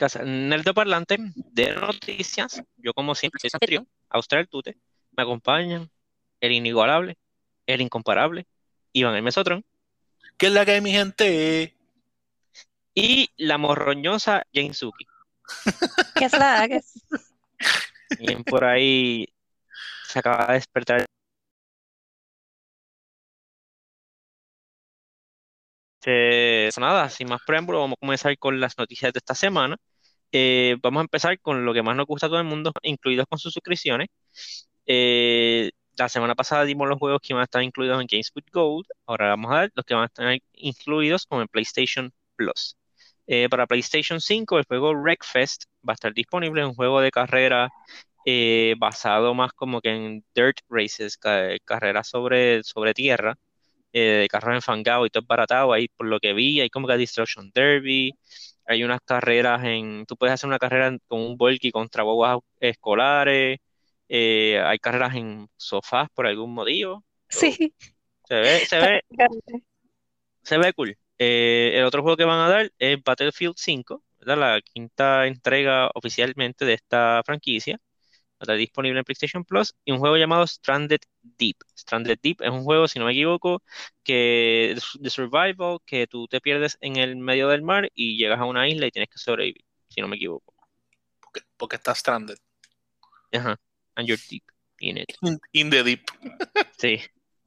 podcast Nerdo Parlante de noticias. Yo, como siempre, soy Santiago, Austral Tute. Me acompañan el inigualable, el incomparable, Iván el Mesotron. ¿Qué es la que hay, mi gente? Y la morroñosa Jane Suki. ¿Qué es la que es? Bien, por ahí se acaba de despertar. Este, nada, sin más preámbulo, vamos a comenzar con las noticias de esta semana. Eh, vamos a empezar con lo que más nos gusta a todo el mundo, incluidos con sus suscripciones. Eh, la semana pasada dimos los juegos que van a estar incluidos en Games with Gold. Ahora vamos a ver los que van a estar incluidos con el PlayStation Plus. Eh, para PlayStation 5, el juego Wreckfest va a estar disponible, un juego de carrera basado más como que en dirt races, carreras sobre, sobre tierra eh, carros enfangados y todo baratado ahí por lo que vi, hay como que Destruction Derby, hay unas carreras en, tú puedes hacer una carrera con un volky contra guaguas escolares, eh, hay carreras en sofás por algún motivo. Sí. Se ve, se ve, se ve cool. Eh, el otro juego que van a dar es Battlefield 5, la quinta entrega oficialmente de esta franquicia está disponible en PlayStation Plus, y un juego llamado Stranded Deep. Stranded Deep es un juego, si no me equivoco, que de survival, que tú te pierdes en el medio del mar y llegas a una isla y tienes que sobrevivir, si no me equivoco. Porque, porque está stranded. Ajá, and you're deep in it. In, the deep. Sí.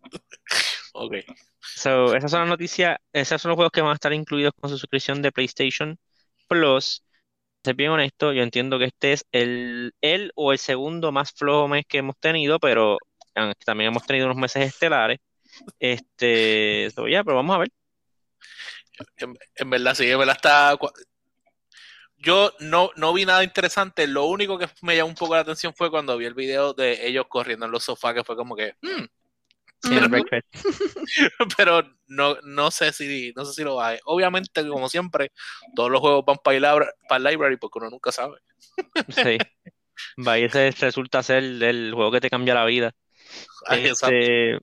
ok. So, esas son las noticias, esos son los juegos que van a estar incluidos con su suscripción de PlayStation Plus ser bien honesto, yo entiendo que este es el, el o el segundo más flojo mes que hemos tenido, pero también hemos tenido unos meses estelares. Este, ya, pero vamos a ver. En, verdad, sí, en verdad está. Yo no, no vi nada interesante. Lo único que me llamó un poco la atención fue cuando vi el video de ellos corriendo en los sofás, que fue como que. Hmm, pero no, no sé si no sé si lo va Obviamente, como siempre, todos los juegos van para el, para library porque uno nunca sabe. Sí. Va, y ese resulta ser el juego que te cambia la vida. Este,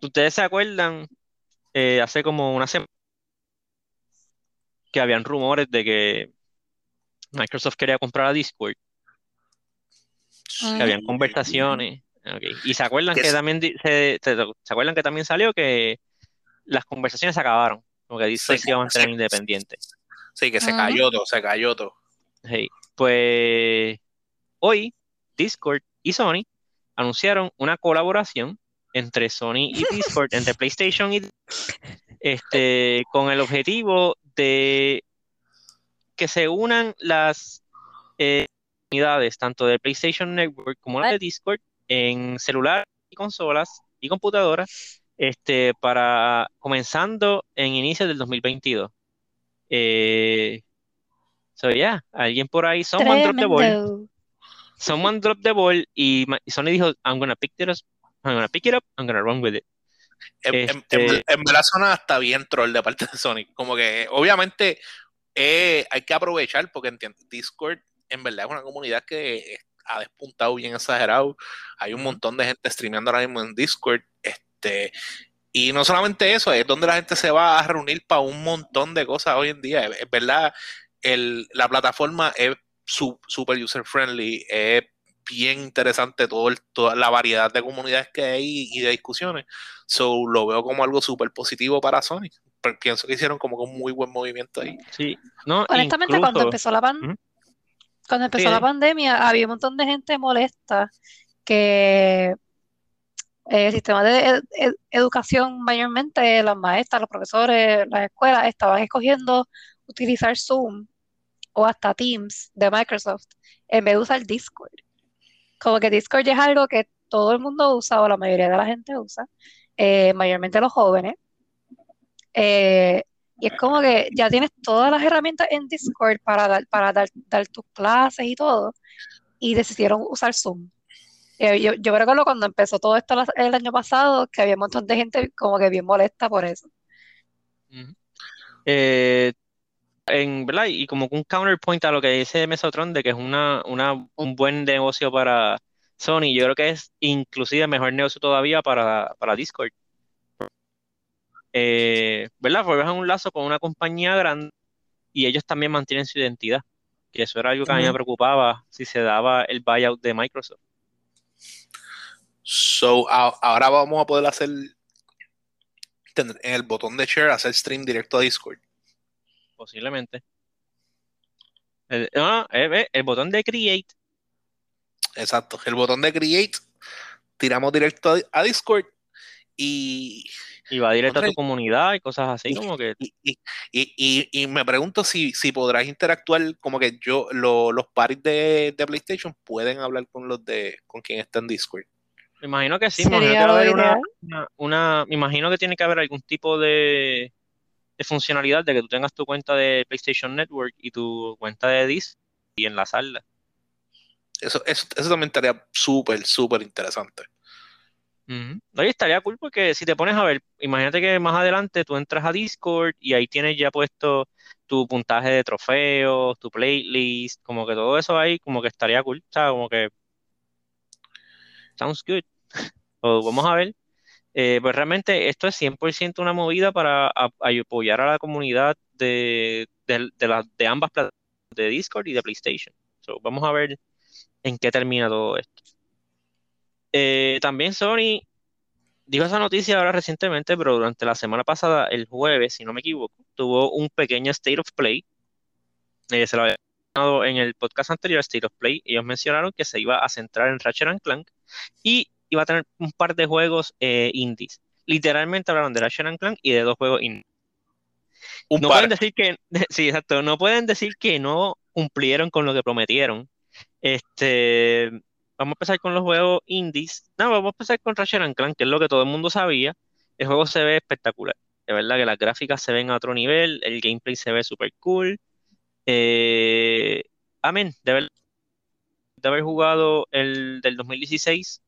Ustedes se acuerdan eh, hace como una semana que habían rumores de que Microsoft quería comprar a Discord. Que habían conversaciones y se acuerdan que, también se, acuerdan que también salió que las conversaciones se acabaron, como que dice que iba a mantener independiente. Sí, que se cayó todo, se cayó todo. Pues hoy Discord y Sony anunciaron una colaboración entre Sony y Discord, entre PlayStation y este, con el objetivo de que se unan las eh, unidades tanto de PlayStation Network como la de Discord en celular y consolas y computadoras este, para comenzando en inicio del 2022. Eh, so, yeah, alguien por ahí, someone drop the ball. Someone drop the ball y, Sony dijo, I'm gonna pick it up, I'm gonna pick it up, I'm gonna run with it. En, este verdad suena hasta bien troll de parte de Sony. Como que obviamente eh, hay que aprovechar porque entiendo, Discord en verdad es una comunidad que ha despuntado bien exagerado. Hay un montón de gente streameando ahora mismo en Discord. Este, y no solamente eso, es donde la gente se va a reunir para un montón de cosas hoy en día. Es, verdad, el, la plataforma es super user friendly, es bien interesante todo toda la variedad de comunidades que hay y de discusiones. So lo veo como algo súper positivo para Sony. pienso que hicieron como un muy buen movimiento ahí. Sí, no, honestamente cuando empezó la banda, cuando empezó la pandemia, había un montón de gente molesta que el sistema de educación, mayormente las maestras, los profesores, las escuelas, estaban escogiendo utilizar Zoom o hasta Teams de Microsoft en vez de usar Discord. Como que Discord ya es algo que todo el mundo usa o la mayoría de la gente usa, eh, mayormente los jóvenes. Eh, y es como que ya tienes todas las herramientas en Discord para dar, para dar, tus clases y todo, y decidieron usar Zoom. Eh, yo, yo recuerdo cuando empezó todo esto el año pasado, que había un montón de gente como que bien molesta por eso. Eh, en, ¿verdad? Y como un counterpoint a lo que dice Mesotron de que es una, un buen negocio para Sony, yo creo que es inclusive mejor negocio todavía para, para Discord eh, ¿verdad? Forjas un lazo con una compañía grande y ellos también mantienen su identidad, que eso era algo que a mí me preocupaba si se daba el buyout de Microsoft. So, ahora vamos a poder hacer en el botón de share, hacer stream directo a Discord. Posiblemente. El, no, eh, el botón de create. Exacto, el botón de create, tiramos directo a Discord y y va directo a tu comunidad y cosas así, como que... Y, me pregunto si, si podrás interactuar, como que yo, los pares de, PlayStation pueden hablar con los de, con quien está en Discord. Me imagino que sí, me imagino que, una, me imagino que tiene que haber algún tipo de, de, funcionalidad de que tú tengas tu cuenta de PlayStation Network y tu cuenta de Discord y enlazarla. Eso, eso, eso también estaría súper, súper interesante. Oye, estaría cool porque si te pones a ver, imagínate que más adelante tú entras a Discord y ahí tienes ya puesto tu puntaje de trofeos, tu playlist, como que todo eso ahí, como que estaría cool, sea, como que sounds good. vamos a ver. Eh, pues realmente esto es 100% una movida para apoyar a la comunidad de, de, de ambas plataformas, de Discord y de PlayStation. vamos a ver en qué termina todo esto. Eh, también Sony dijo esa noticia ahora recientemente, pero durante la semana pasada, el jueves, si no me equivoco, tuvo un pequeño State of Play. Eh, se lo había mencionado en el podcast anterior, State of Play. Ellos mencionaron que se iba a centrar en Ratchet and Clank y iba a tener un par de juegos eh, indies. Literalmente hablaron de Ratchet and Clank y de dos juegos indies. no pueden decir que, sí, exacto, no pueden decir que no cumplieron con lo que prometieron. Este, Vamos a empezar con los juegos indies. No, vamos a empezar con Ratchet Clank, que es lo que todo el mundo sabía. El juego se ve espectacular. De verdad que las gráficas se ven a otro nivel, el gameplay se ve súper cool. Eh, amén, de, verdad, de haber jugado el del 2016,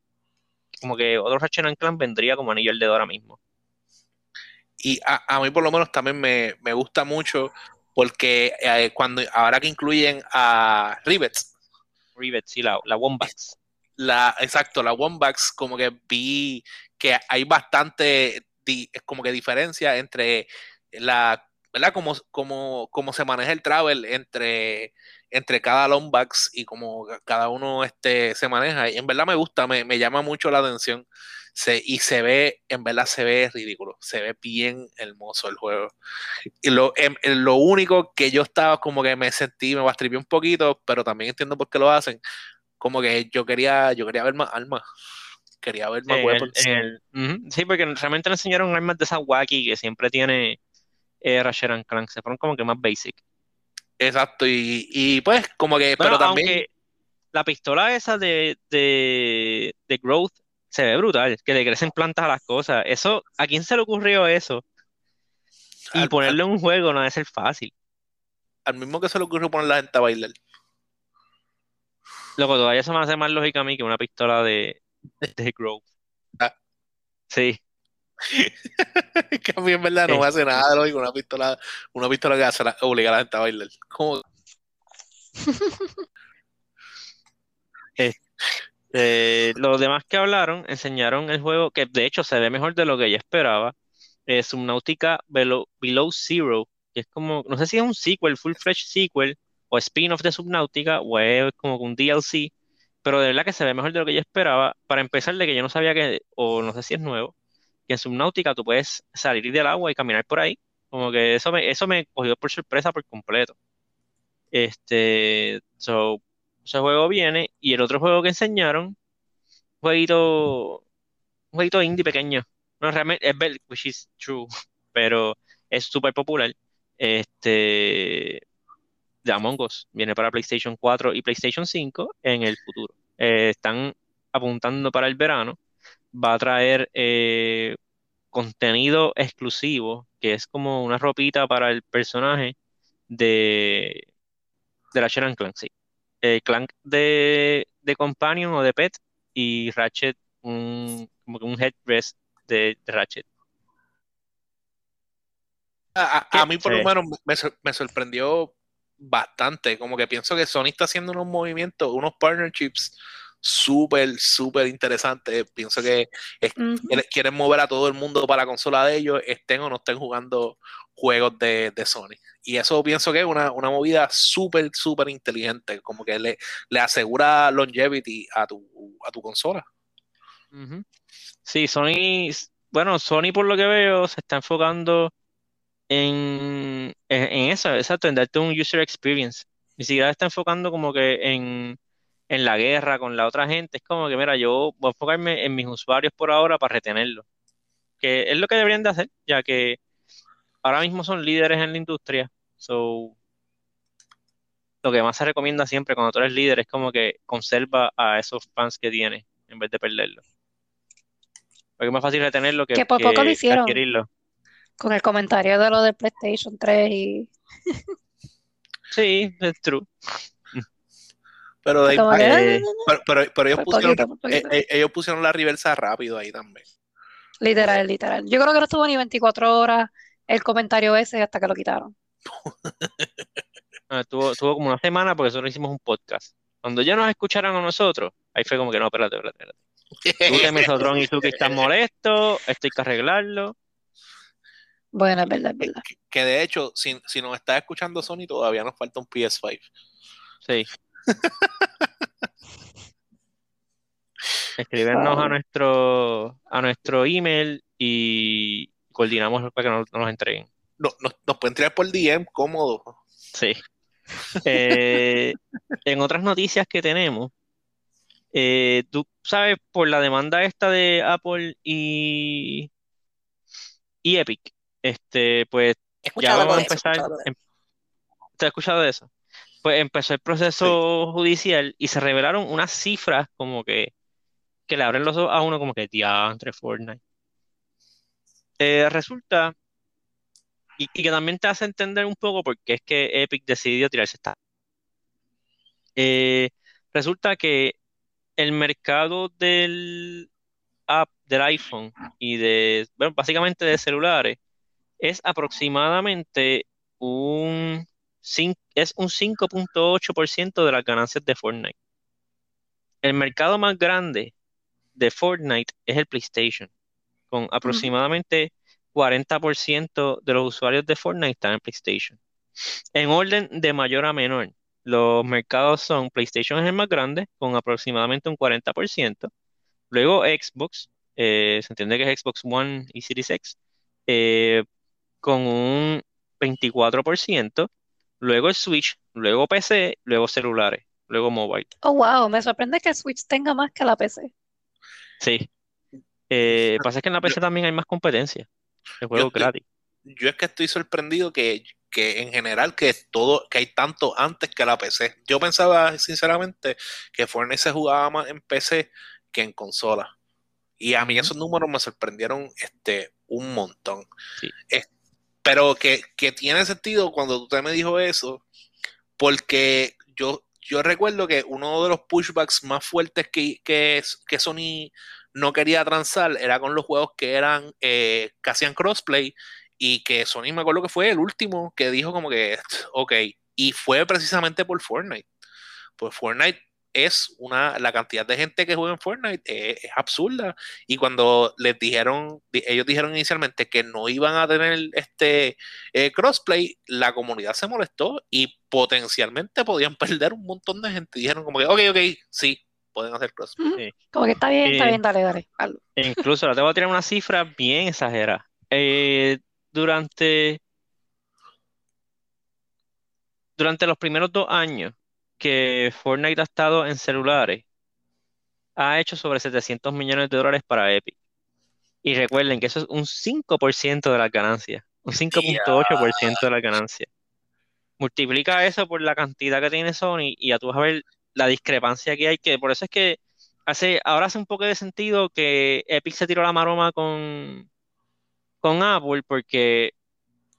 como que otro Ratchet Clank vendría como anillo al dedo ahora mismo. Y a, mí por lo menos también me, gusta mucho porque eh, cuando ahora que incluyen a Rivets, Rivets y la, la Wombats la, exacto, la Wombax, como que vi que hay bastante como que diferencia entre la, ¿verdad? Como, como, como se maneja el travel entre, entre cada Lombax y como cada uno este, se maneja. Y en verdad me gusta, me, llama mucho la atención. Se, y se ve, en verdad se ve ridículo, se ve bien hermoso el juego. Y lo, em, lo único que yo estaba como que me sentí, me bastripié un poquito, pero también entiendo por qué lo hacen, como que yo quería, yo quería ver más armas. Quería ver más sí, porque realmente le enseñaron armas de esa wacky que siempre tiene eh, Ratchet Clank. Se fueron como que más basic. Exacto, y, pues como que, pero también... La pistola esa de, de, de Growth se ve brutal, que le crecen plantas a las cosas. Eso, ¿a quién se le ocurrió eso? Y ponerle un juego no debe ser fácil. Al mismo que se le ocurrió poner la gente a bailar. Loco, todavía se me hace más lógica a mí que una pistola de, de Grove. Ah. Sí. que a mí en verdad no me hace nada lógico una pistola, una pistola que hace obligar a la gente a bailar. ¿Cómo? Eh, los demás que hablaron enseñaron el juego que de hecho se ve mejor de lo que ella esperaba. Es Subnautica Below, Below Zero, que es como, no sé si es un sequel, full-fledged sequel, o spin-off de Subnautica o es como un DLC, pero de verdad que se ve mejor de lo que yo esperaba. Para empezar, de que yo no sabía que, o no sé si es nuevo, que en Subnautica tú puedes salir del agua y caminar por ahí. Como que eso me, eso me cogió por sorpresa por completo. Este, so, ese juego viene y el otro juego que enseñaron, un jueguito, un jueguito indie pequeño. No, realmente es which is true, pero es súper popular. Este, de Among Us. Viene para PlayStation 4 y PlayStation 5 en el futuro. Eh, están apuntando para el verano. Va a traer eh, contenido exclusivo, que es como una ropita para el personaje de, de Ratchet Clank. Sí. El Clank de, de Companion o de Pet y Ratchet un, como un headrest de, Ratchet. A, mí por lo menos me, me sorprendió bastante. Como que pienso que Sony está haciendo unos movimientos, unos partnerships súper, súper interesante. Pienso que quieren mover a todo el mundo para la consola de ellos, estén o no estén jugando juegos de, Sony. Y eso pienso que es una, movida súper, súper inteligente, como que le, le, asegura longevity a tu, a tu consola. Sí, Sony, bueno, Sony por lo que veo se está enfocando en, en, eso, exacto, en darte un user experience. Ni siquiera está enfocando como que en, en la guerra con la otra gente. Es como que, mira, yo voy a enfocarme en mis usuarios por ahora para retenerlos. Que es lo que deberían de hacer, ya que ahora mismo son líderes en la industria. So, lo que más se recomienda siempre cuando tú eres líder es como que conserva a esos fans que tienes en vez de perderlos. Porque es más fácil retenerlo que, que por poco lo hicieron. Con el comentario de lo de PlayStation 3 y... sí, es true. Pero, de, eh, pero, pero, ellos, pusieron, eh, ellos pusieron la reversa rápido ahí también. Literal, literal. Yo creo que no estuvo ni 24 horas el comentario ese hasta que lo quitaron. Ah, estuvo, como una semana porque nosotros hicimos un podcast. Cuando ya nos escucharon a nosotros, ahí fue como que no, espérate, espérate, espérate. Tú te Mesotron y tú que estás molesto, esto hay que arreglarlo. Bueno, es verdad, es verdad. Que, de hecho, si, si nos está escuchando Sony, todavía nos falta un PS5. Sí. Escribernos a nuestro a nuestro email y coordinamos para que nos, nos entreguen. No, nos, pueden entregar por DM cómodo. Sí. Eh, en otras noticias que tenemos, eh, tú sabes, por la demanda esta de Apple y, y Epic, este, pues ya vamos a empezar. Em, ¿Te has escuchado de eso? pues empezó el proceso judicial y se revelaron unas cifras como que, que le abren los ojos a uno como que entre Fortnite. Eh, resulta, y, que también te hace entender un poco por qué es que Epic decidió tirarse esta. Eh, resulta que el mercado del app del iPhone y de, bueno, básicamente de celulares es aproximadamente un es un 5.8% de las ganancias de Fortnite. El mercado más grande de Fortnite es el PlayStation, con aproximadamente 40% de los usuarios de Fortnite están en PlayStation. En orden de mayor a menor, los mercados son PlayStation es el más grande, con aproximadamente un 40%. Luego Xbox, eh, se entiende que es Xbox One y Series X, eh, con un 24% luego el Switch, luego PC, luego celulares, luego mobile. Oh, wow, me sorprende que el Switch tenga más que la PC. Sí. Eh, pasa que en la PC también hay más competencia. El juego gratis. Yo es que estoy sorprendido que, en general que todo, que hay tanto antes que la PC. Yo pensaba sinceramente que Fortnite se jugaba más en PC que en consola. Y a mí esos números me sorprendieron este, un montón. Sí. Pero que, tiene sentido cuando usted me dijo eso, porque yo, yo recuerdo que uno de los pushbacks más fuertes que, que, que Sony no quería transar era con los juegos que eran eh, que hacían crossplay y que Sony me acuerdo que fue el último que dijo como que ok y fue precisamente por Fortnite. Pues Fortnite es una, la cantidad de gente que juega en Fortnite es, absurda. Y cuando les dijeron, ellos dijeron inicialmente que no iban a tener este eh, crossplay, la comunidad se molestó y potencialmente podían perder un montón de gente. Dijeron como que, ok, ok, sí, pueden hacer crossplay. Como que está bien, está bien, dale, dale. Incluso ahora te voy a tirar una cifra bien exagerada. Eh, durante, durante los primeros dos años, que Fortnite ha estado en celulares, ha hecho sobre 700 millones de dólares para Epic. Y recuerden que eso es un 5% de las ganancias, un 5.8% de las ganancias. Multiplica eso por la cantidad que tiene Sony y ya tú vas a ver la discrepancia que hay, que por eso es que hace, ahora hace un poco de sentido que Epic se tiró la maroma con, con Apple, porque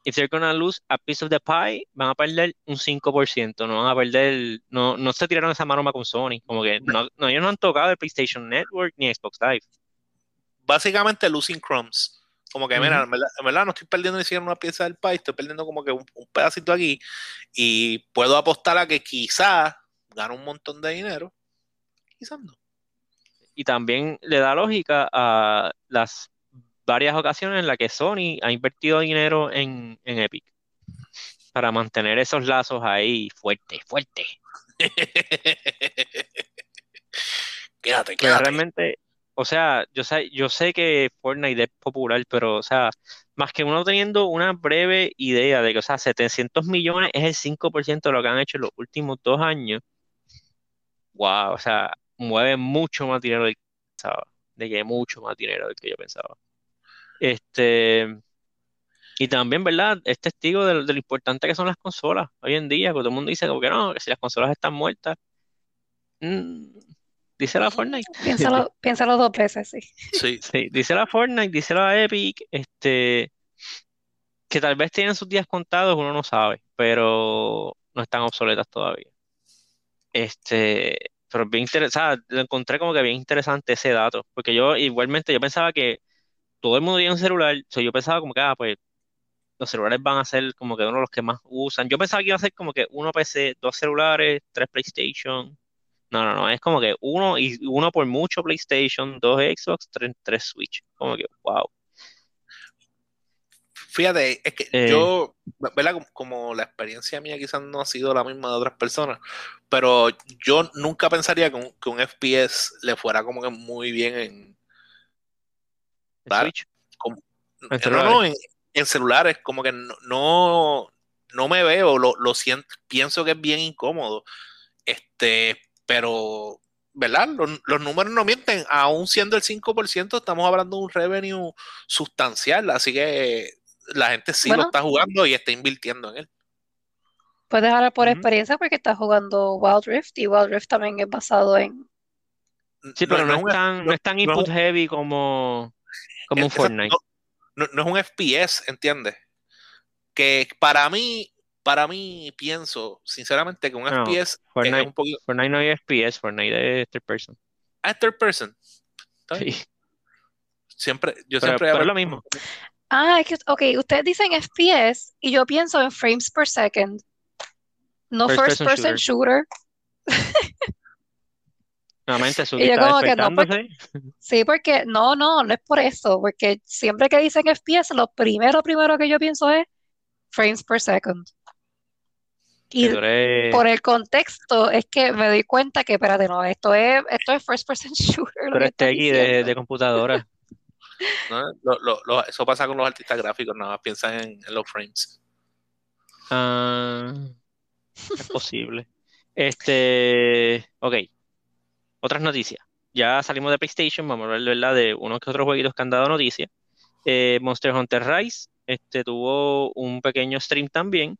if they're gonna lose a piece of the pie, van a perder un 5%, no van a perder, no, no se tiraron esa maroma con Sony, como que no, ellos no han tocado el PlayStation Network ni Xbox Live. Básicamente losing crumbs. Como que, mira, en verdad, no estoy perdiendo ni siquiera una pieza del pie, estoy perdiendo como que un, pedacito aquí y puedo apostar a que quizás gane un montón de dinero, quizás no. y también le da lógica a las varias ocasiones en las que Sony ha invertido dinero en, Epic para mantener esos lazos ahí fuertes, fuertes. quédate, quédate. realmente, o sea, yo sé, yo sé que Fortnite es popular, pero, o sea, más que uno teniendo una breve idea de que, o sea, 700 millones es el 5% de lo que han hecho en los últimos dos años. Wow, o sea, mueve mucho más dinero del que pensaba, de que mucho más dinero del que yo pensaba. Este, y también, ¿verdad? Es testigo de, lo importante que son las consolas hoy en día, porque todo el mundo dice como que no, que si las consolas están muertas. Mm, dice la Fortnite. Piénsalo, piénsalo dos veces, sí. Sí. Sí, dice la Fortnite, dice la Epic, este, que tal vez tienen sus días contados, uno no sabe, pero no están obsoletas todavía. Este, pero bien interesante, lo encontré como que bien interesante ese dato, porque yo igualmente yo pensaba que todo el mundo tiene un celular, o yo pensaba como que, ah, pues los celulares van a ser como que uno de los que más usan. Yo pensaba que iba a ser como que uno PC, dos celulares, tres PlayStation. No, no, no, es como que uno y uno por mucho PlayStation, dos Xbox, tres, Switch. Como que, wow. Fíjate, es que eh. yo, ¿verdad? Como, la experiencia mía quizás no ha sido la misma de otras personas, pero yo nunca pensaría que un, que un FPS le fuera como que muy bien en, Switch. ¿En, celulares. como que no, no, me veo, lo, lo, siento, pienso que es bien incómodo. Este, pero, ¿verdad? Los, números no mienten, aún siendo el 5%, estamos hablando de un revenue sustancial, así que la gente sí lo está jugando y está invirtiendo en él. Puedes hablar por experiencia porque estás jugando Wild Rift y Wild Rift también es basado en... Sí, pero no, es, tan, no es tan input heavy como, como un Fortnite. No, es un FPS, ¿entiendes? Que para mí, para mí pienso, sinceramente, que un FPS Fortnite, es un poquito... Fortnite no hay FPS, Fortnite es third person. Ah, third person. Sí. Siempre, yo siempre pero es lo mismo. Ah, es que, ok, ustedes dicen FPS y yo pienso en frames per second. No first, person, shooter. y yo como que no, sí, porque no, no, no es por eso, porque siempre que dicen FPS, lo primero, primero que yo pienso es frames per second. Y por el contexto es que me doy cuenta que, espérate, no, esto es, esto es first person shooter. Pero este aquí de, computadora. eso pasa con los artistas gráficos, nada más piensan en, los frames. Ah, es posible. Este, ok, otras noticias. Ya salimos de PlayStation, vamos a hablar de unos que otros jueguitos que han dado noticias. Eh, Monster Hunter Rise este, tuvo un pequeño stream también,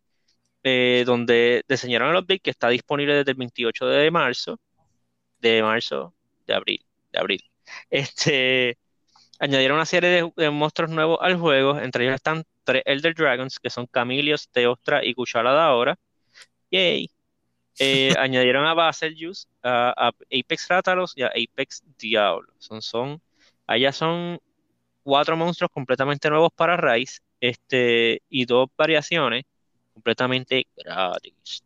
eh, donde diseñaron el update que está disponible desde el 28 de marzo, de marzo, de abril, de abril. Este, añadieron una serie de, monstruos nuevos al juego, entre ellos están tres Elder Dragons, que son Camilios, Teostra y Kuchala de ahora. Yay. Eh, añadieron a Baselgeuse, a, a, Apex Ratalos y a Apex Diablo. Son, son, allá son cuatro monstruos completamente nuevos para Rise este, y dos variaciones completamente gratis.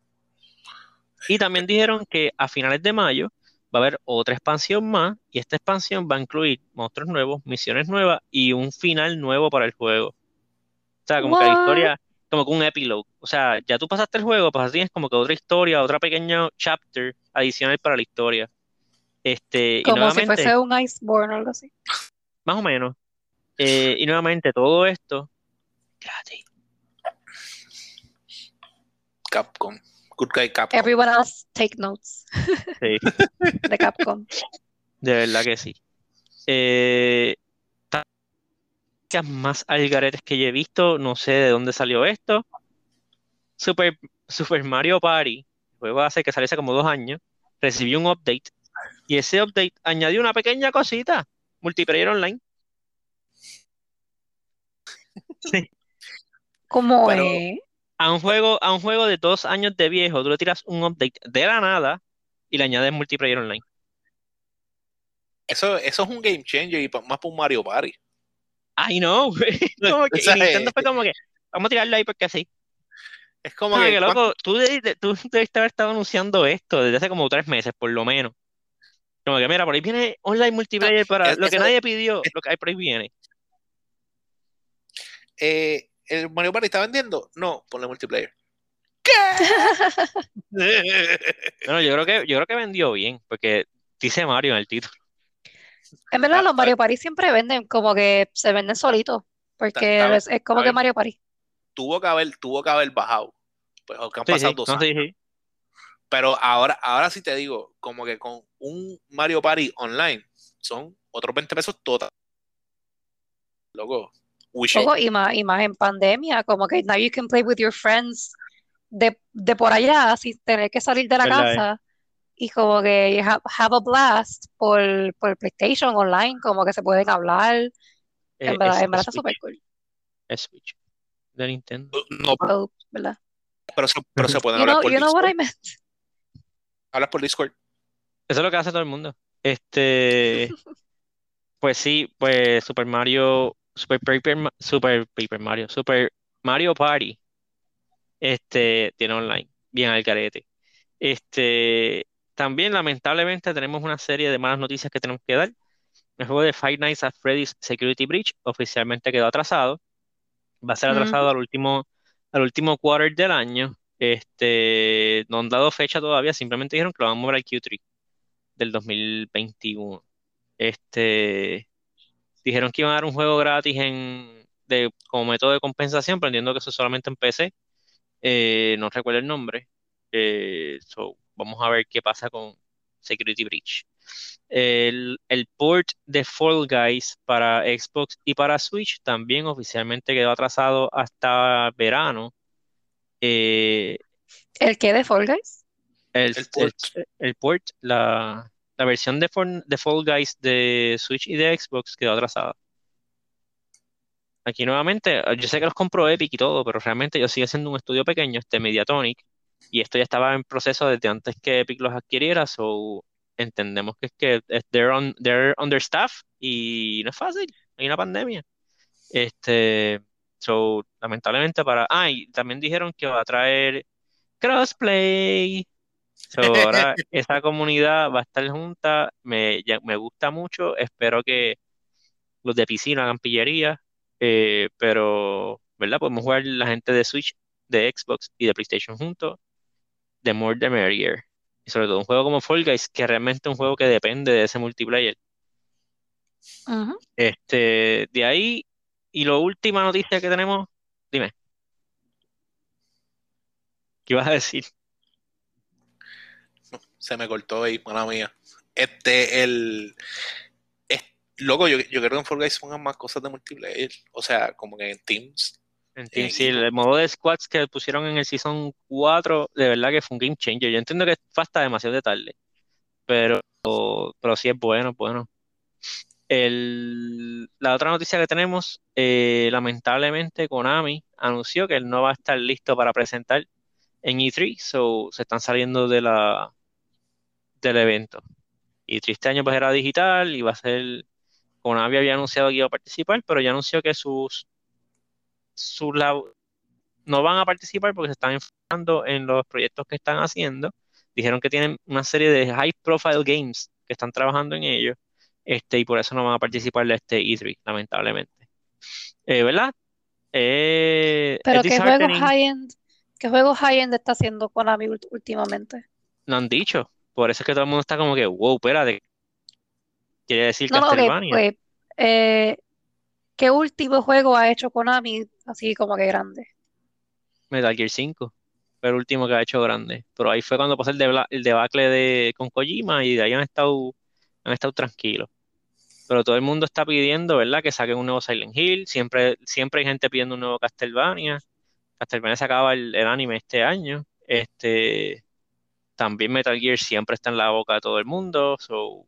Y también dijeron que a finales de mayo va a haber otra expansión más y esta expansión va a incluir monstruos nuevos, misiones nuevas y un final nuevo para el juego. O sea, como que la historia, como que un epilogue. O sea, ya tú pasaste el juego, pues tienes como que otra historia, otra pequeña chapter adicional para la historia. Este, como si fuese un Iceborne o algo así. Más o menos. Eh, y nuevamente, todo esto gratis. Capcom. Good guy Capcom. Everyone else take notes. Sí. De Capcom. De verdad que sí. Eh, más algaretes que yo he visto, no sé de dónde salió esto. Super, Super Mario Party, juego hace que saliese como dos años, recibió un update y ese update añadió una pequeña cosita, multiplayer online. ¿Cómo es? A un juego, a un juego de dos años de viejo, tú le tiras un update de la nada y le añades multiplayer online. Eso, eso es un game changer y más para un Mario Party. I know, como que, Nintendo fue como que, vamos a tirarlo ahí porque así. Es como que, loco, tú, debiste, tú debiste haber estado anunciando esto desde hace como tres meses, por lo menos. Como que, mira, por ahí viene online multiplayer para lo que nadie pidió, lo que hay por ahí viene. Eh, ¿El Mario Party está vendiendo? No, ponle multiplayer. ¿Qué? bueno, yo creo que yo creo que vendió bien, porque dice Mario en el título. En verdad, los Mario Party siempre venden como que se venden solitos, porque es, como que Mario Party. Tuvo que haber, tuvo que haber bajado. Pues que han pasado dos años. Pero ahora, ahora sí te digo, como que con un Mario Party online son otros 20 pesos total. Loco. y más, y más en pandemia, como que now you can play with your friends de, de por allá sin tener que salir de la casa y como que have, have a blast por, por, PlayStation online, como que se pueden hablar. en eh, verdad, en verdad está súper cool. Es Switch de Nintendo. Uh, no, oh, ¿verdad? Pero se, pero se pueden hablar por you know. What I meant. Hablas por Discord. Eso es lo que hace todo el mundo. Este, pues sí, pues Super Mario, Super Paper, Super Paper Mario, Super Mario Party, este, tiene online, bien al carete. Este, también, lamentablemente, tenemos una serie de malas noticias que tenemos que dar. El juego de Five Nights at Freddy's Security Breach oficialmente quedó atrasado. Va a ser atrasado al último, al último quarter del año. Este, no han dado fecha todavía, simplemente dijeron que lo van a mover al Q3 del 2021. Este, dijeron que iban a dar un juego gratis en, de, como método de compensación, pero entiendo que eso solamente en PC. Eh, no recuerdo el nombre. Eh, vamos a ver qué pasa con Security Breach. El, port de Fall Guys para Xbox y para Switch también oficialmente quedó atrasado hasta verano. Eh, ¿El qué de Fall Guys? El, port, la, versión de, de Fall Guys de Switch y de Xbox quedó atrasada. Aquí nuevamente, yo sé que los compró Epic y todo, pero realmente yo sigo haciendo un estudio pequeño, este Mediatonic, y esto ya estaba en proceso desde antes que Epic los adquiriera, so entendemos que es que they're, on, they're understaffed y no es fácil, hay una pandemia. Este, so, lamentablemente para... Ah, y también dijeron que va a traer crossplay. So, ahora esa comunidad va a estar junta, me, me gusta mucho, espero que los de piscina hagan pillería, eh, pero, ¿verdad? Podemos jugar la gente de Switch, de Xbox y de PlayStation juntos the more the merrier. Y sobre todo un juego como Fall Guys, que realmente es un juego que depende de ese multiplayer. Este, de ahí, y la última noticia que tenemos, dime. ¿Qué ibas a decir? Se me cortó ahí, mala mía. Este, el. Es, loco, yo, yo creo que en Fall Guys pongan más cosas de multiplayer. O sea, como que en Teams eh, sí, el modo de squads que pusieron en el Season 4, de verdad que fue un game changer. Yo entiendo que fue hasta demasiado de tarde, pero, pero sí es bueno, bueno. la otra noticia que tenemos, eh, lamentablemente Konami anunció que él no va a estar listo para presentar en E3, so se están saliendo de la del evento. E3 este año pues era digital y va a ser, Konami había anunciado que iba a participar, pero ya anunció que sus su no van a participar porque se están enfocando en los proyectos que están haciendo. Dijeron que tienen una serie de high profile games que están trabajando en ellos, este, y por eso no van a participar de este E3, lamentablemente. Eh, ¿Verdad? Eh, Pero ¿qué juego high-end qué juego high-end está haciendo Konami últimamente? No han dicho. Por eso es que todo el mundo está como que, wow, espérate. Quiere decir no, Castlevania. pues, eh, ¿Qué último juego ha hecho Konami así como que grande? Metal Gear 5 fue el último que ha hecho grande. Pero ahí fue cuando pasó el, debacle de, con Kojima y de ahí han estado, han estado tranquilos. Pero todo el mundo está pidiendo, ¿verdad? Que saquen un nuevo Silent Hill. Siempre, siempre hay gente pidiendo un nuevo Castlevania. Castlevania se acaba el, anime este año. Este, también Metal Gear siempre está en la boca de todo el mundo. So,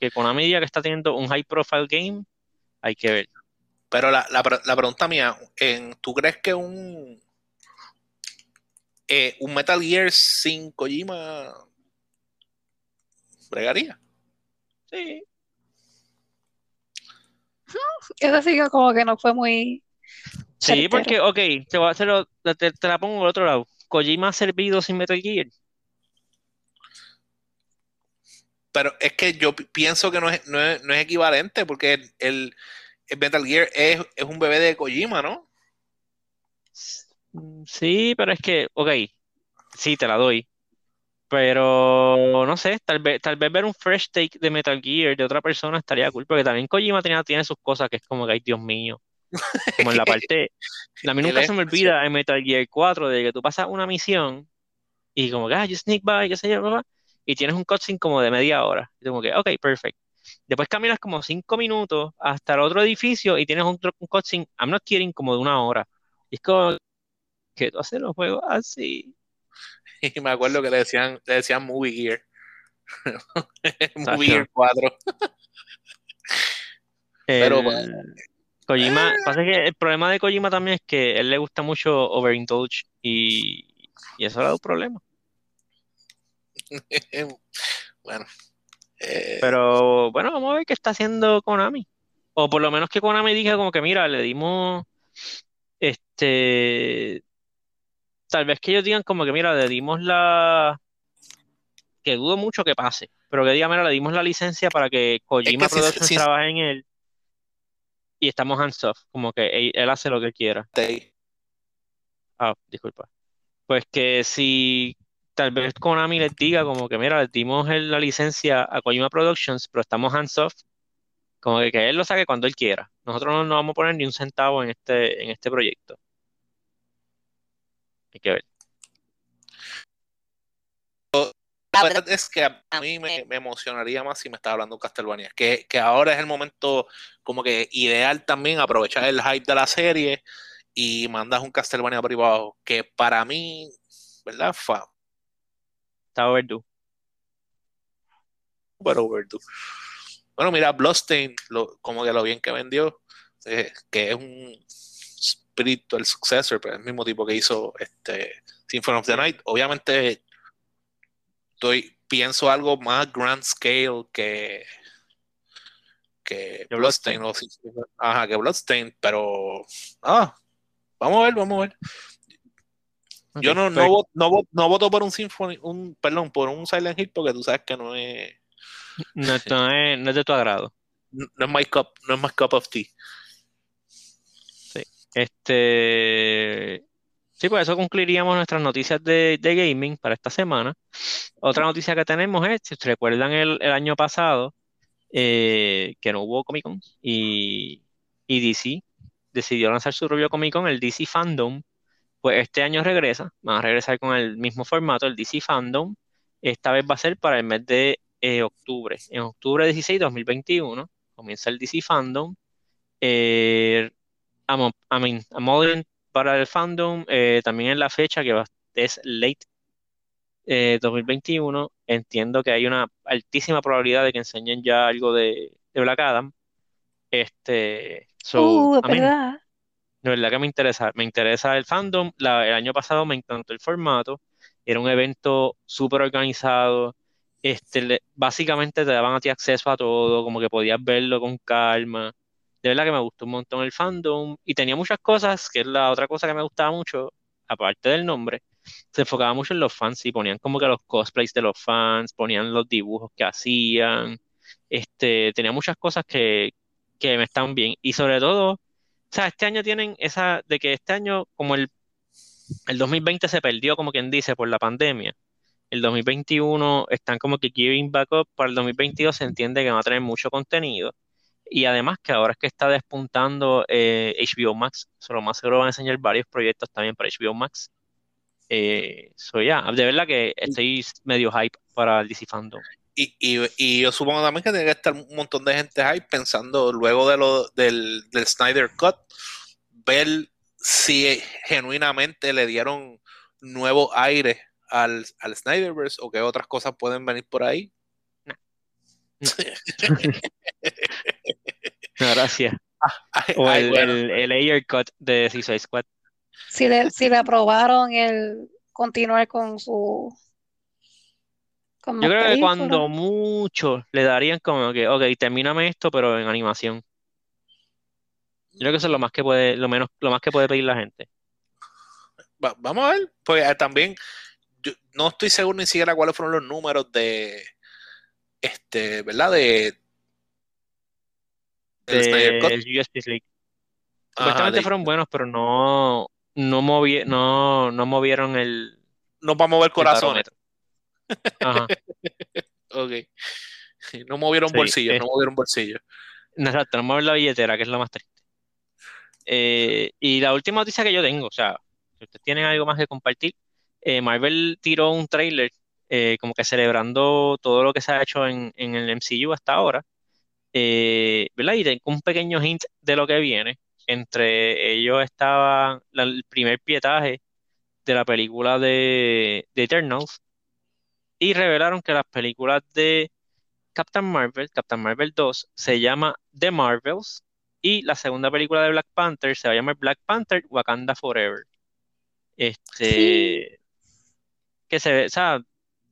que Konami diga que está teniendo un high profile game, hay que ver. Pero la, pregunta mía, ¿tú crees que un, eh, un Metal Gear sin Kojima bregaría? Sí. Eso sí como que no fue muy... Sí, porque, ok, te, voy a hacer te, la pongo al otro lado. ¿Kojima ha servido sin Metal Gear? pero es que yo pienso que no es, no es, equivalente porque el, Metal Gear es, es, un bebé de Kojima, ¿no? Sí, pero es que, ok, sí, te la doy. Pero no sé, tal vez, tal vez ver un fresh take de Metal Gear de otra persona estaría cool, porque también Kojima tenía, tiene sus cosas que es como que, ay, Dios mío. Como en la parte. A mí nunca se me olvida en Metal Gear 4 de que tú pasas una misión y como que, ah, you sneak by, qué sé yo, y tienes un cutscene como de media hora. Y como que, ok, perfect. Después caminas como cinco minutos hasta el otro edificio y tienes un, un cutscene, I'm not kidding, como de una hora. Y es como que tú haces los juegos así. Y me acuerdo que le decían, le decían Movie Gear. movie Gear 4. Pero Kojima, eh. pasa que el problema de Kojima también es que a él le gusta mucho overindulge y, y eso le da un problema. bueno. Eh. Pero bueno, vamos a ver qué está haciendo Konami. O por lo menos que Konami diga como que mira, le dimos este tal vez que ellos digan como que mira, le dimos la que dudo mucho que pase, pero que digan, mira, le dimos la licencia para que Kojima Productions trabaje en él y estamos hands off, como que él, hace lo que quiera. Ah, disculpa. Pues que si tal vez Konami les diga como que, mira, le dimos la licencia a Kojima Productions, pero estamos hands off, como que, él lo saque cuando él quiera. Nosotros no, vamos a poner ni un centavo en este, en este proyecto. Hay que ver. La verdad es que a mí me, emocionaría más si me estaba hablando Castlevania, que, que ahora es el momento como que ideal también aprovechar el hype de la serie y mandas un Castlevania privado, que para mí, ¿verdad? Fa, Está overdue. Pero overdue. Bueno, mira, Bloodstain, como que lo bien que vendió, eh, que es un spiritual successor, pero es el mismo tipo que hizo este Symphony of the Night. Obviamente, estoy, pienso algo más grand scale que que Bloodstain, ajá, que Bloodstain, pero ah, vamos a ver, vamos a ver. Yo no, no, no, no, voto por un Symphony, un, perdón, por un Silent Hill porque tú sabes que no es. No, es, no es de tu agrado. No, es my cup, no es my cup of tea. Sí. Este. Sí, pues eso concluiríamos nuestras noticias de, de, gaming para esta semana. Otra noticia que tenemos es, si ustedes recuerdan el, el año pasado, eh, que no hubo Comic Con y, y DC decidió lanzar su propio Comic Con, el DC Fandom, pues este año regresa, van a regresar con el mismo formato, el DC Fandom. Esta vez va a ser para el mes de eh, octubre. En octubre 16, 2021, comienza el DC Fandom. Eh, I mean, para el fandom, eh, también en la fecha que es late 2021, eh, entiendo que hay una altísima probabilidad de que enseñen ya algo de, Black Adam. Este, so, uh, verdad. De verdad que me interesa, me interesa el fandom. el año pasado me encantó el formato. Era un evento súper organizado. Este, básicamente te daban a ti acceso a todo, como que podías verlo con calma. De verdad que me gustó un montón el fandom. Y tenía muchas cosas, que es la otra cosa que me gustaba mucho, aparte del nombre. Se enfocaba mucho en los fans y ponían como que los cosplays de los fans, ponían los dibujos que hacían. Este, tenía muchas cosas que, que me estaban bien. Y sobre todo, o sea, este año tienen esa, de que este año, como el, el 2020 se perdió, como quien dice, por la pandemia, el 2021 están como que giving back up, para el 2022 se entiende que va a tener mucho contenido. Y además que ahora es que está despuntando eh, HBO Max, solo más seguro van a enseñar varios proyectos también para HBO Max. Eh, so ya, de verdad que estoy medio hype para el DC Fandom. Y, y, yo supongo también que tiene que estar un montón de gente ahí pensando luego de lo, del, Snyder Cut, ver si genuinamente le dieron nuevo aire al, al Snyderverse o qué otras cosas pueden venir por ahí. No. gracias. o el, el, el, Cut de Suicide Squad. Si le, si le aprobaron el continuar con su yo creo que cuando mucho le darían como que, ok, termíname esto, pero en animación. Yo creo que eso es lo más que puede, lo menos, lo más que puede pedir la gente. vamos a ver, pues eh, también yo no estoy seguro ni siquiera cuáles fueron los números de este, ¿verdad? De, el Justice League. Supuestamente fueron buenos, pero no, no, no, no movieron el. No va a mover corazones. Ajá. ok. No movieron bolsillos, no movieron bolsillos. Exacto, no movieron la billetera, que es lo más triste. Eh, y la última noticia que yo tengo, o sea, si ustedes tienen algo más que compartir, eh, Marvel tiró un trailer eh, como que celebrando todo lo que se ha hecho en, en el MCU hasta ahora, ¿verdad? Y tengo un pequeño hint de lo que viene. Entre ellos estaba el primer pietaje de la película de, de Eternals y revelaron que las películas de Captain Marvel, Captain Marvel 2, se llama The Marvels y la segunda película de Black Panther se va a llamar Black Panther Wakanda Forever. Este. Que se ve, o sea,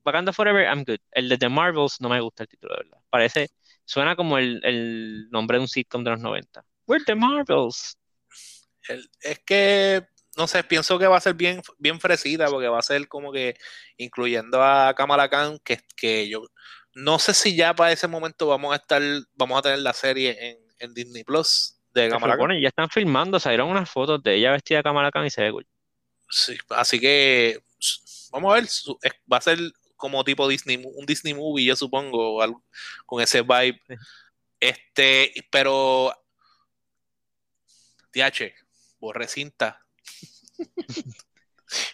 Wakanda Forever, I'm good. El de The Marvels no me gusta el título, de verdad. Parece, suena como el, nombre de un sitcom de los 90. We're The Marvels. es que, no sé, pienso que va a ser bien, bien fresita, porque va a ser como que incluyendo a Kamala Khan, que, que yo no sé si ya para ese momento vamos a estar, vamos a tener la serie en, Disney Plus de Kamala Khan. ya están filmando, salieron unas fotos de ella vestida de Kamala Khan y se ve cool. Sí, así que vamos a ver, va a ser como tipo Disney, un Disney movie, yo supongo, con ese vibe. Este, pero TH, borre cinta.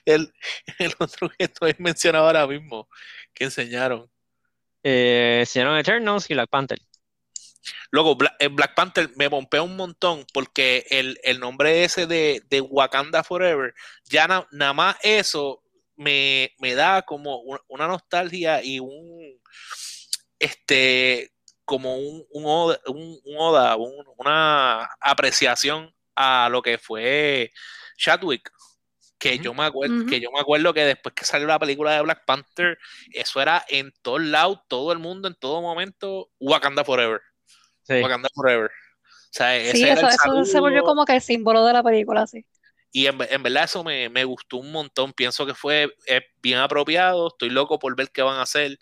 el, el, otro que estoy mencionando ahora mismo, que enseñaron. Eh, enseñaron Eternals y Black Panther. Luego, eh, Black, Panther me pompea un montón porque el, nombre ese de, Wakanda Forever, ya nada más eso me, da como una nostalgia y un, este, como un, un, oda, una apreciación a lo que fue Chadwick. Que yo, me acuerdo, que yo me acuerdo que después que salió la película de Black Panther, eso era en todos lados, todo el mundo, en todo momento, Wakanda Forever. Wakanda Forever. O sea, ese sí, eso, se volvió como que el símbolo de la película, sí. Y en, verdad eso me, gustó un montón. Pienso que fue bien apropiado. Estoy loco por ver qué van a hacer.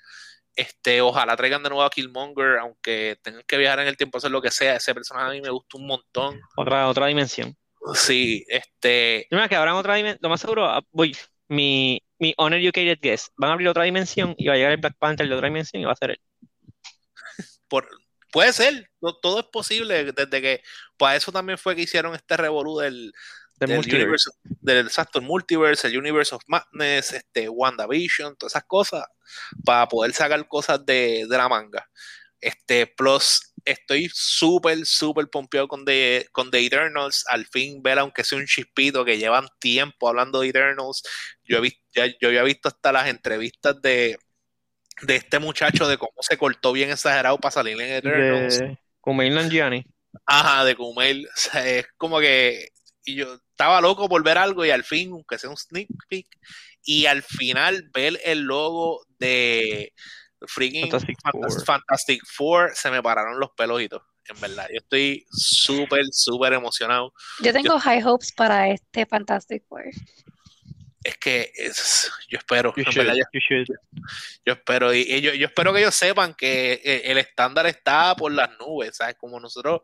Este, ojalá traigan de nuevo a Killmonger, aunque tengan que viajar en el tiempo, hacer lo que sea. Ese personaje a mí me gustó un montón. Otra, otra dimensión. Sí, este. Yo que habrán otra dimensión. Lo más seguro, ah, voy. Mi, mi uneducated guess. Van a abrir otra dimensión y va a llegar el Black Panther de otra dimensión y va a ser él. Por, Puede ser, todo es posible, desde que, para eso también fue que hicieron este revolú del, del, universe, del exacto, el multiverse, el Universe of Madness, este, WandaVision, todas esas cosas, para poder sacar cosas de, la manga. Este, plus, estoy súper, súper pompeado con The, con The Eternals. Al fin ver, aunque sea un chispito, que llevan tiempo hablando de Eternals. Yo, he visto, yo había visto hasta las entrevistas de, de este muchacho, de cómo se cortó bien exagerado para salir en Eternals. De Kumail Nanjiani. Ajá, de Kumail. O sea, es como que y yo estaba loco por ver algo y al fin, aunque sea un sneak peek, y al final ver el logo de freaking Fantastic Four, se me pararon los pelojitos. En verdad, yo estoy súper, súper emocionado. Yo tengo high hopes para este Fantastic Four es que yo espero, yo, espero y, yo, espero que ellos sepan que eh, el estándar está por las nubes, ¿sabes? Como nosotros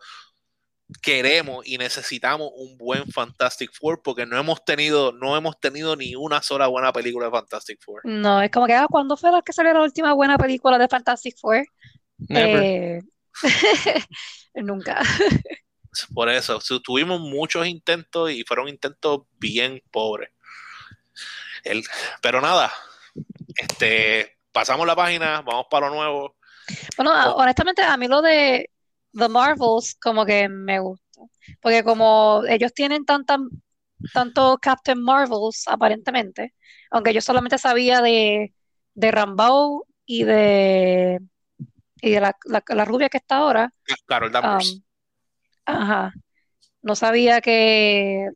queremos y necesitamos un buen Fantastic Four porque no hemos tenido no hemos tenido ni una sola buena película de Fantastic Four. No, es como que ah, ¿cuándo fue la que salió la última buena película de Fantastic Four? Eh, nunca. Por eso, tuvimos muchos intentos y fueron intentos bien pobres pero nada, este, pasamos la página, vamos para lo nuevo. Bueno, honestamente, a mí lo de The Marvels como que me gusta. Porque como ellos tienen tanta, tanto Captain Marvels, aparentemente, aunque yo solamente sabía de, de Rambo y de, y de la, rubia que está ahora. Carol Danvers. Um, ajá. No sabía que,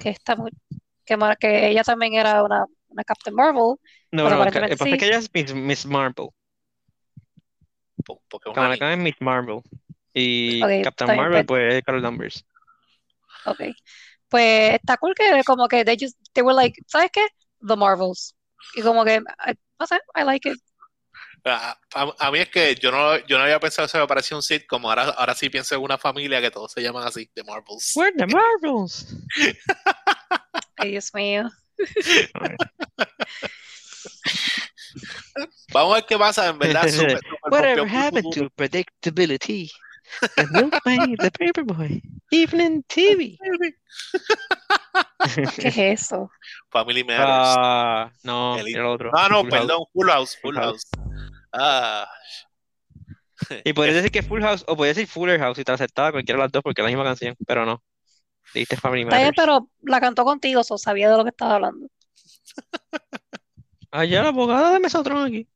que está muy, que, ella también era una, una Captain Marvel. No, no, es que ella es Miss, Miss Marvel. Kamala Khan es Miss Marvel. Y Captain Marvel, pues, es Carol Danvers. Ok. Pues está cool que como que they just, they were like, ¿sabes qué? The Marvels. Y como que, no sé, I like it. A, a, mí es que yo no, yo no había pensado que se me parecía un sitcom, ahora, ahora sí pienso en una familia que todos se llaman así, The Marvels. We're the Marvels. Ay, Dios mío. Vamos a ver qué pasa, en verdad. Super, super Whatever happened to predictability? The Milkman, the Paperboy, Evening TV. ¿Qué es eso? Family Matters. Ah, no, El- era otro. Ah, no, Full perdón, House. Full House, Full House. Ah, Y podría decir que Full House o podría decir Fuller House y te aceptaba cualquiera de las dos porque es la misma canción, pero no. Dijiste Family Está bien, Matters. pero la cantó contigo, so sabía de lo que estaba hablando. Allá la abogada de Mesotron aquí.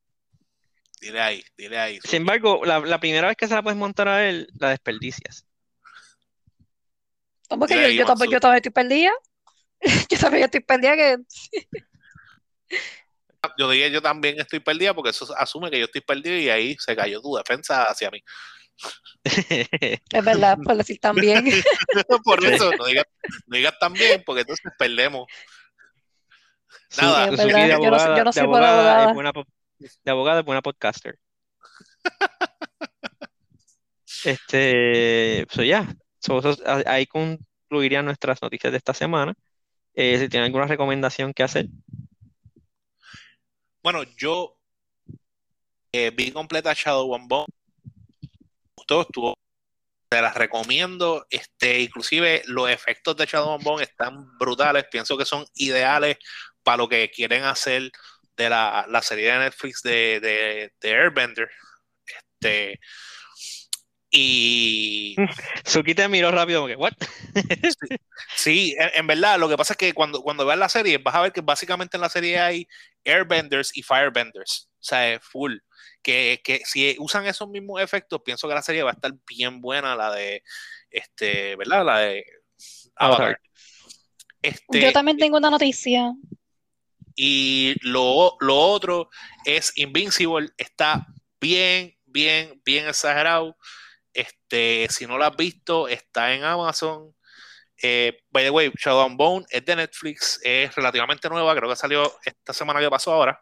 dile ahí, dile ahí. Sin embargo, la, la primera vez que se la puedes montar a él, la desperdicias. Porque Mira yo, ahí, yo, también, yo también estoy perdida. Yo también estoy perdida que Yo dije, yo también estoy perdida porque eso asume que yo estoy perdido y ahí se cayó tu defensa hacia mí. es verdad, por decir también. Por eso, no digas, no digas tan bien porque entonces perdemos. Nada. Suzuki de yo no- abogada, yo no de soy buena abogada abogada. es buena de abogada es buena podcaster. Este, so ya, so, ahí concluirían nuestras noticias de esta semana. Eh, si tienen alguna recomendación que hacer, Bueno, yo eh, vi completa Shadow Bone. Me gustó, estuvo. Te las recomiendo. Este, inclusive los efectos de Shadow Bone están brutales. Pienso que son ideales para lo que quieren hacer de la, la serie de Netflix de, de, de Airbender. Este, y Suki te miró rápido como que, ¿what? Sí, en, en verdad, lo que pasa es que cuando, cuando veas la serie, vas a ver que básicamente en la serie hay airbenders y firebenders. O sea, es full. Que, que si usan esos mismos efectos, pienso que la serie va a estar bien buena, la de, este, ¿verdad? La de Avatar. Avatar. Este, Yo también tengo una noticia. Y lo, lo otro es Invincible, está bien, bien, bien exagerado. Este, si no lo has visto, está en Amazon. Eh, by the way, Shadow and Bone es de Netflix, es relativamente nueva, creo que salió esta semana que pasó ahora.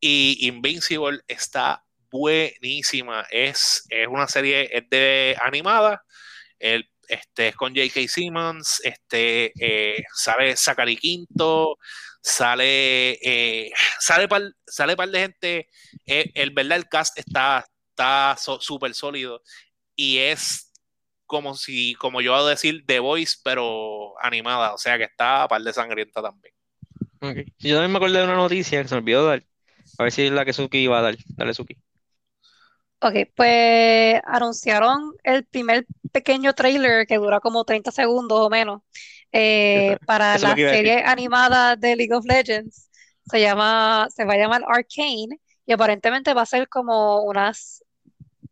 Y Invincible está buenísima. Es, es una serie es de animada. Este, es con J.K. Simmons, este, eh, sale Zachary Quinto, sale, eh, sale par, sale par de gente. eh, el verdad, el cast está está so- súper sólido y es como si, como yo voy a decir, The Voice, pero animada, o sea que está a par de sangrienta también. Ok. Yo también me acordé de una noticia que se me olvidó dar. A ver si es la que Suki iba a dar. Dale, Suki. Ok, pues anunciaron el primer pequeño trailer que dura como 30 segundos o menos eh, para eso la serie animada de League of Legends. Se llama, se va a llamar Arcane y aparentemente va a ser como unas,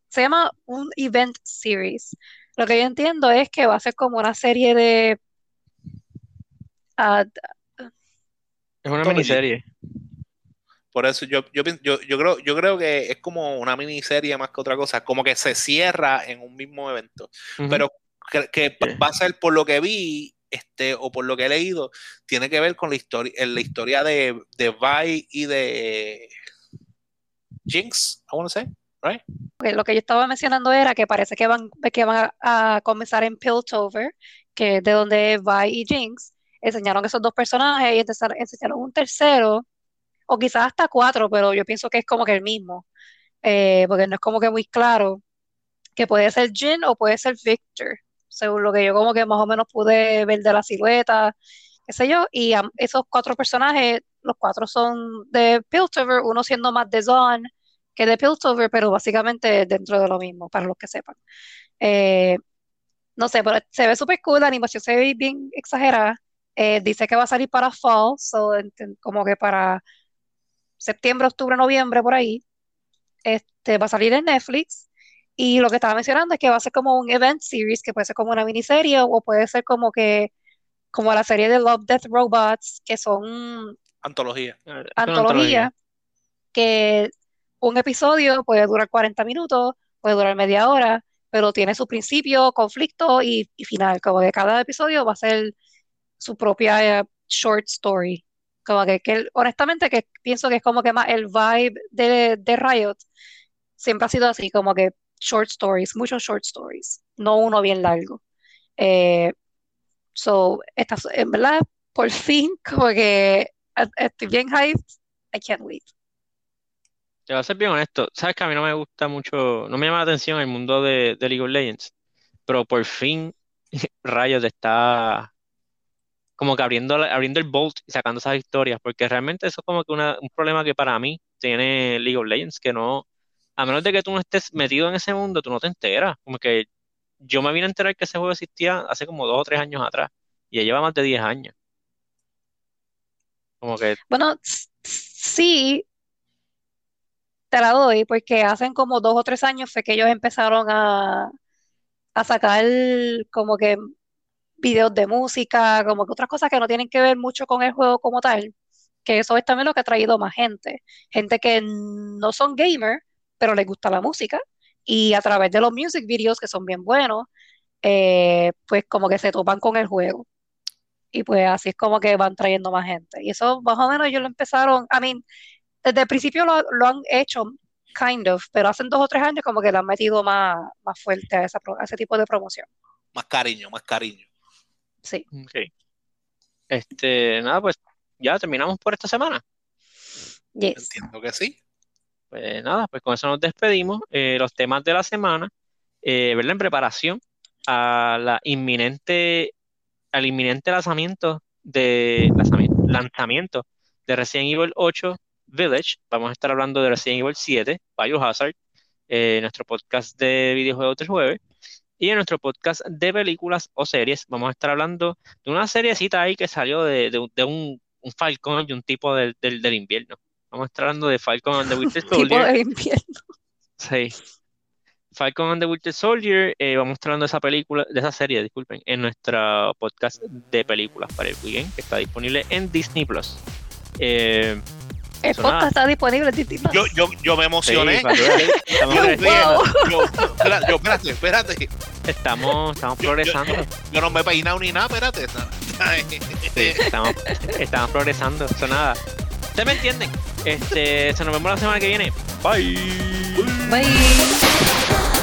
se llama un event series. Lo que yo entiendo es que va a ser como una serie de, ah, Es una miniserie. Por eso yo, yo, yo, yo creo, yo creo que es como una miniserie más que otra cosa, como que se cierra en un mismo evento. Pero que, va a ser por lo que vi, este, o por lo que he leído, tiene que ver con la historia, la historia de, de Vi y de Jinx, I wanna say, right? Lo que yo estaba mencionando era que parece que van, que van a, comenzar en Piltover, que es de donde Vi y Jinx enseñaron esos dos personajes y entonces enseñaron un tercero, o quizás hasta cuatro, pero yo pienso que es como que el mismo, eh, porque no es como que muy claro, que puede ser Jin o puede ser Victor, según lo que yo como que más o menos pude ver de la silueta, qué sé yo, y esos cuatro personajes, los cuatro son de Piltover, uno siendo más de Zaun que de Piltover, pero básicamente dentro de lo mismo, para los que sepan. Eh, no sé, pero se ve súper cool, la animación se ve bien exagerada. Eh, dice que va a salir para fall, so, como que para septiembre, octubre, noviembre, por ahí. Este, va a salir en Netflix. Y lo que estaba mencionando es que va a ser como un event series, que puede ser como una miniserie o puede ser como que, como la serie de Love, Death, Robots, que son Antología. Es una antología, que un episodio puede durar 40 minutos, puede durar media hora, pero tiene su principio, conflicto y, y final. Como que cada episodio va a ser su propia eh, short story, Como que, que honestamente que pienso que es como que más el vibe de, de Riot siempre ha sido así, como que short stories, muchos short stories, no uno bien largo. Eh, so, esta, en verdad, por fin, como que estoy bien hyped, I can't wait. Te voy a ser bien honesto, sabes que a mí no me gusta mucho, no me llama la atención el mundo de, de League of Legends, pero por fin Riot está como que abriendo, abriendo el Bolt y sacando esas historias, porque realmente eso es como que un problema que para mí tiene League of Legends, que no, a menos de que tú no estés metido en ese mundo, tú no te enteras. Como que yo me vine a enterar que ese juego existía hace como dos o tres años atrás, y ya lleva más de diez años. Como que... Bueno, sí, te la doy, porque hacen como dos o tres años fue que ellos empezaron a, a sacar como que videos de música, como que otras cosas que no tienen que ver mucho con el juego como tal, que eso es también lo que ha traído más gente, gente que no son gamer, pero les gusta la música, y a través de los music videos que son bien buenos, eh, pues como que se topan con el juego. Y pues así es como que van trayendo más gente. Y eso más o menos ellos lo empezaron, I mean, desde el principio lo, han hecho, kind of, pero hace dos o tres años como que le han metido más, más fuerte a, esa, a ese tipo de promoción. Más cariño, más cariño. Sí. Este, nada, pues ya terminamos por esta semana. Entiendo que sí. Pues nada, pues con eso nos despedimos. Eh, los temas de la semana, eh, ¿verdad? En preparación a la inminente, al inminente lanzamiento de lanzamiento, de Resident Evil 8 Village. Vamos a estar hablando de Resident Evil 7, Biohazard, eh, nuestro podcast de videojuegos del jueves. Y en nuestro podcast de películas o series vamos a estar hablando de una seriecita ahí que salió de, de, un, un, Falcon y un tipo del, del, invierno. Vamos a estar hablando de Falcon and the Winter Soldier. invierno. Sí. Falcon and the Winter Soldier, eh, vamos a estar hablando de esa película, de esa serie, disculpen, en nuestro podcast de películas para el weekend, que está disponible en Disney Plus. Eh, el podcast está disponible en Yo, yo, yo me emocioné. yo, espérate, espérate. Estamos, estamos progresando. Yo, no me he peinado ni nada, espérate. estamos, estamos progresando. Eso nada. Ustedes me entienden. Este, se nos vemos la semana que viene. Bye. Bye.